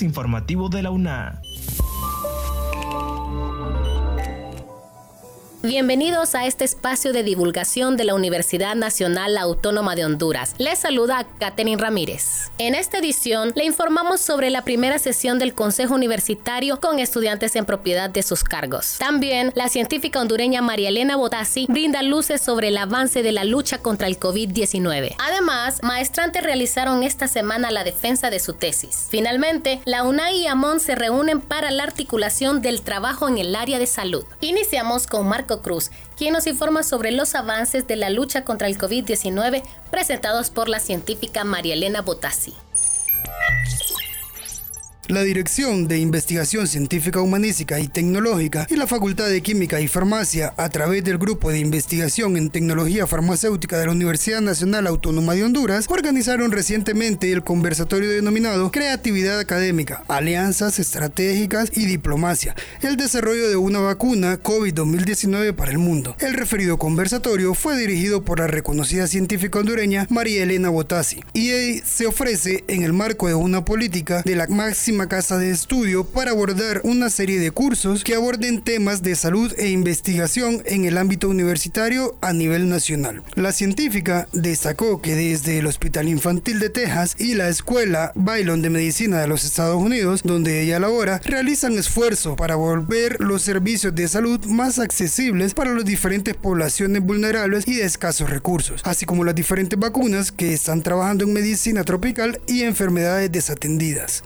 informativo de la UNA. Bienvenidos a este espacio de divulgación de la Universidad Nacional Autónoma de Honduras. Les saluda Katherine Ramírez. En esta edición le informamos sobre la primera sesión del Consejo Universitario con estudiantes en propiedad de sus cargos. También la científica hondureña María Elena Botassi brinda luces sobre el avance de la lucha contra el COVID-19. Además, maestrantes realizaron esta semana la defensa de su tesis. Finalmente, la UNAI y AMON se reúnen para la articulación del trabajo en el área de salud. Iniciamos con Marco Cruz, quien nos informa sobre los avances de la lucha contra el COVID-19 presentados por la científica María Elena Botassi. La Dirección de Investigación Científica Humanística y Tecnológica y la Facultad de Química y Farmacia, a través del Grupo de Investigación en Tecnología Farmacéutica de la Universidad Nacional Autónoma de Honduras, organizaron recientemente el conversatorio denominado Creatividad Académica, Alianzas Estratégicas y Diplomacia, el desarrollo de una vacuna COVID-2019 para el mundo. El referido conversatorio fue dirigido por la reconocida científica hondureña María Elena Botassi y se ofrece en el marco de una política de la máxima casa de estudio para abordar una serie de cursos que aborden temas de salud e investigación en el ámbito universitario a nivel nacional. La científica destacó que desde el Hospital Infantil de Texas y la Escuela Baylon de Medicina de los Estados Unidos, donde ella labora, realizan esfuerzos para volver los servicios de salud más accesibles para las diferentes poblaciones vulnerables y de escasos recursos, así como las diferentes vacunas que están trabajando en medicina tropical y enfermedades desatendidas.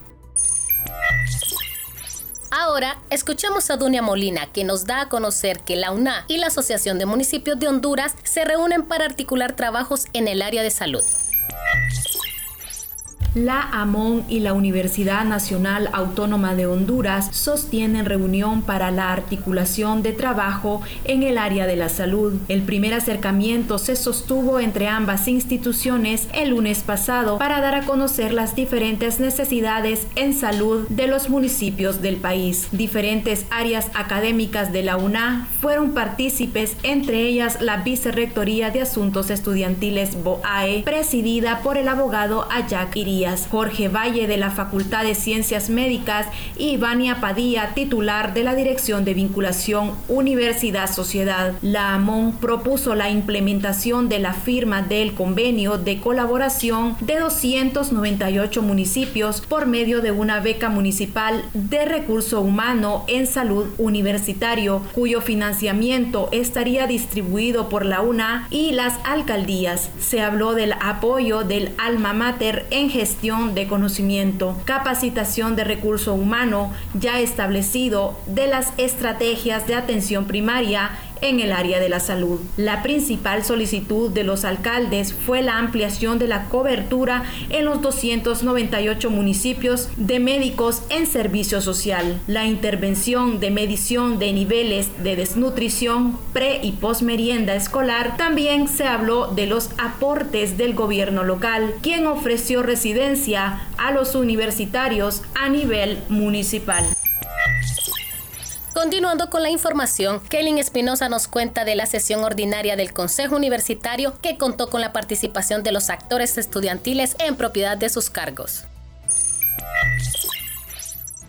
Ahora escuchamos a Dunia Molina, que nos da a conocer que la UNA y la Asociación de Municipios de Honduras se reúnen para articular trabajos en el área de salud. La AMON y la Universidad Nacional Autónoma de Honduras sostienen reunión para la articulación de trabajo en el área de la salud. El primer acercamiento se sostuvo entre ambas instituciones el lunes pasado para dar a conocer las diferentes necesidades en salud de los municipios del país. Diferentes áreas académicas de la UNA fueron partícipes, entre ellas la Vicerrectoría de Asuntos Estudiantiles BOAE, presidida por el abogado Ayac Iría. Jorge Valle de la Facultad de Ciencias Médicas y Vania Padilla, titular de la Dirección de Vinculación Universidad-Sociedad. La AMON propuso la implementación de la firma del convenio de colaboración de 298 municipios por medio de una beca municipal de recurso humano en salud universitario, cuyo financiamiento estaría distribuido por la UNA y las alcaldías. Se habló del apoyo del alma mater en gestión de conocimiento, capacitación de recurso humano ya establecido de las estrategias de atención primaria en el área de la salud. La principal solicitud de los alcaldes fue la ampliación de la cobertura en los 298 municipios de médicos en servicio social, la intervención de medición de niveles de desnutrición pre y posmerienda escolar. También se habló de los aportes del gobierno local, quien ofreció residencia a los universitarios a nivel municipal. Continuando con la información, Kelly Espinosa nos cuenta de la sesión ordinaria del Consejo Universitario que contó con la participación de los actores estudiantiles en propiedad de sus cargos.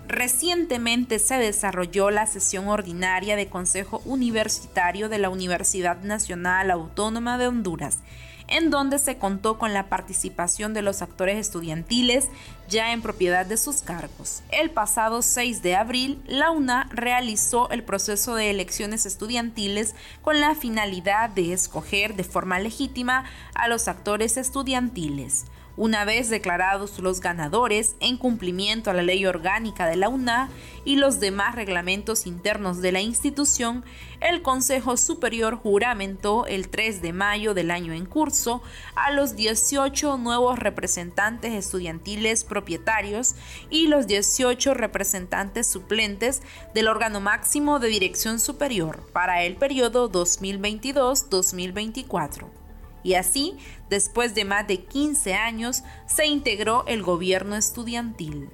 Recientemente se desarrolló la sesión ordinaria de Consejo Universitario de la Universidad Nacional Autónoma de Honduras en donde se contó con la participación de los actores estudiantiles ya en propiedad de sus cargos. El pasado 6 de abril, la UNA realizó el proceso de elecciones estudiantiles con la finalidad de escoger de forma legítima a los actores estudiantiles. Una vez declarados los ganadores, en cumplimiento a la ley orgánica de la UNA y los demás reglamentos internos de la institución, el Consejo Superior juramentó el 3 de mayo del año en curso a los 18 nuevos representantes estudiantiles propietarios y los 18 representantes suplentes del órgano máximo de dirección superior para el periodo 2022-2024 y así, después de más de 15 años, se integró el gobierno estudiantil.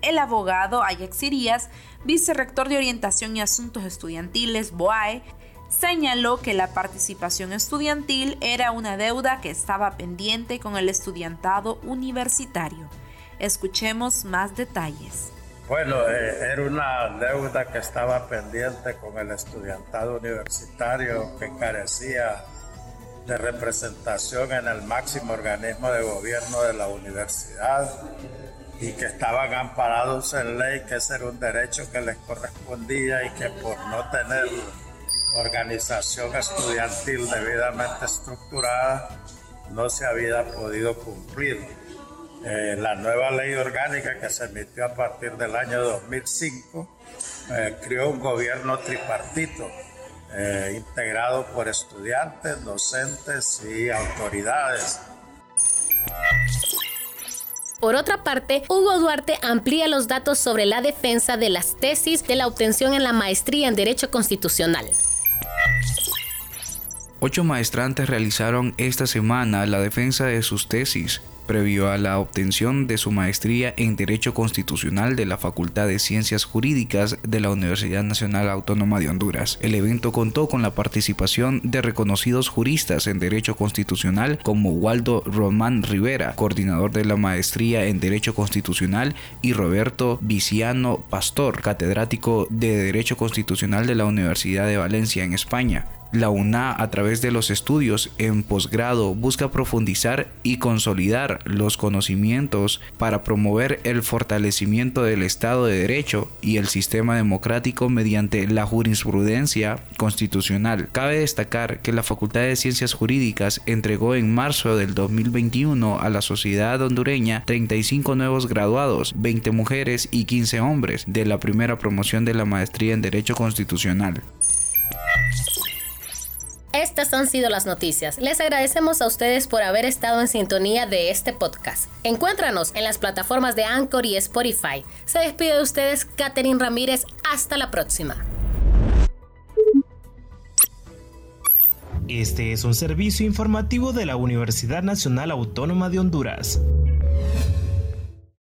El abogado Ajax Irías, vicerrector de Orientación y Asuntos Estudiantiles, BOAE, señaló que la participación estudiantil era una deuda que estaba pendiente con el estudiantado universitario. Escuchemos más detalles. Bueno, eh, era una deuda que estaba pendiente con el estudiantado universitario que carecía de representación en el máximo organismo de gobierno de la universidad y que estaban amparados en ley, que ese era un derecho que les correspondía y que por no tener organización estudiantil debidamente estructurada no se había podido cumplir. Eh, la nueva ley orgánica que se emitió a partir del año 2005 eh, creó un gobierno tripartito eh, integrado por estudiantes, docentes y autoridades. Por otra parte, Hugo Duarte amplía los datos sobre la defensa de las tesis de la obtención en la maestría en Derecho Constitucional. Ocho maestrantes realizaron esta semana la defensa de sus tesis previo a la obtención de su maestría en Derecho Constitucional de la Facultad de Ciencias Jurídicas de la Universidad Nacional Autónoma de Honduras. El evento contó con la participación de reconocidos juristas en Derecho Constitucional como Waldo Román Rivera, coordinador de la maestría en Derecho Constitucional, y Roberto Viciano Pastor, catedrático de Derecho Constitucional de la Universidad de Valencia en España. La UNA a través de los estudios en posgrado busca profundizar y consolidar los conocimientos para promover el fortalecimiento del Estado de Derecho y el sistema democrático mediante la jurisprudencia constitucional. Cabe destacar que la Facultad de Ciencias Jurídicas entregó en marzo del 2021 a la sociedad hondureña 35 nuevos graduados, 20 mujeres y 15 hombres de la primera promoción de la maestría en Derecho Constitucional. Estas han sido las noticias. Les agradecemos a ustedes por haber estado en sintonía de este podcast. Encuéntranos en las plataformas de Anchor y Spotify. Se despide de ustedes Catherine Ramírez. Hasta la próxima. Este es un servicio informativo de la Universidad Nacional Autónoma de Honduras.